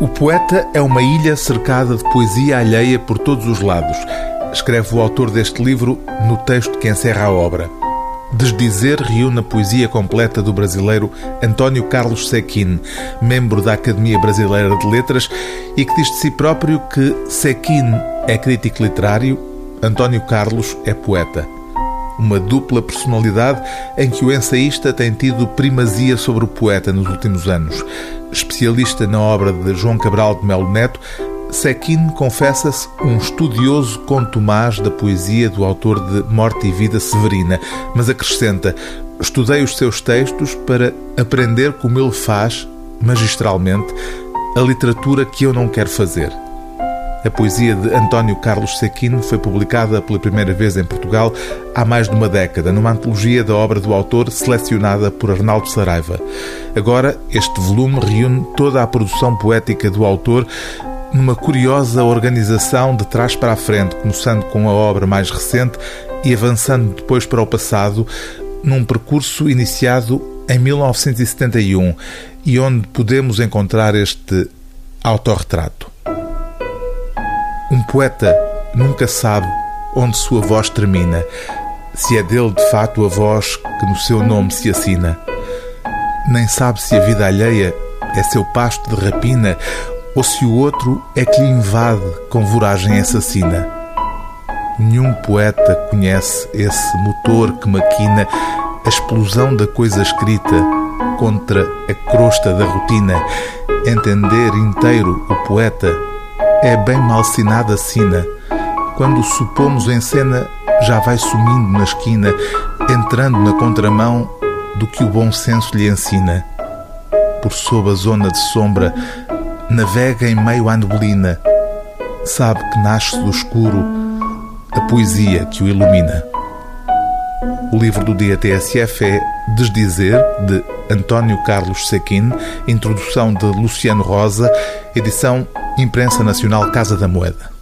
O poeta é uma ilha cercada de poesia alheia por todos os lados. Escreve o autor deste livro no texto que encerra a obra. Desdizer reúne a poesia completa do brasileiro António Carlos Sequin, membro da Academia Brasileira de Letras, e que diz de si próprio que Sequin é crítico literário, António Carlos é poeta uma dupla personalidade em que o ensaísta tem tido primazia sobre o poeta nos últimos anos. Especialista na obra de João Cabral de Melo Neto, Sequin confessa-se um estudioso contumaz da poesia do autor de Morte e Vida Severina, mas acrescenta: Estudei os seus textos para aprender como ele faz, magistralmente, a literatura que eu não quero fazer. A poesia de António Carlos Sequin foi publicada pela primeira vez em Portugal há mais de uma década, numa antologia da obra do autor selecionada por Arnaldo Saraiva. Agora, este volume reúne toda a produção poética do autor numa curiosa organização de trás para a frente, começando com a obra mais recente e avançando depois para o passado, num percurso iniciado em 1971 e onde podemos encontrar este autorretrato. Um poeta nunca sabe onde sua voz termina, se é dele de fato a voz que no seu nome se assina. Nem sabe se a vida alheia é seu pasto de rapina ou se o outro é que lhe invade com voragem assassina. Nenhum poeta conhece esse motor que maquina a explosão da coisa escrita contra a crosta da rotina. Entender inteiro o poeta é bem malsinada sina. Quando supomos em cena, já vai sumindo na esquina, entrando na contramão do que o bom senso lhe ensina. Por sob a zona de sombra, navega em meio à neblina. Sabe que nasce do escuro a poesia que o ilumina. O livro do dia TSF é Desdizer, de António Carlos Sequin, introdução de Luciano Rosa, edição Imprensa Nacional Casa da Moeda.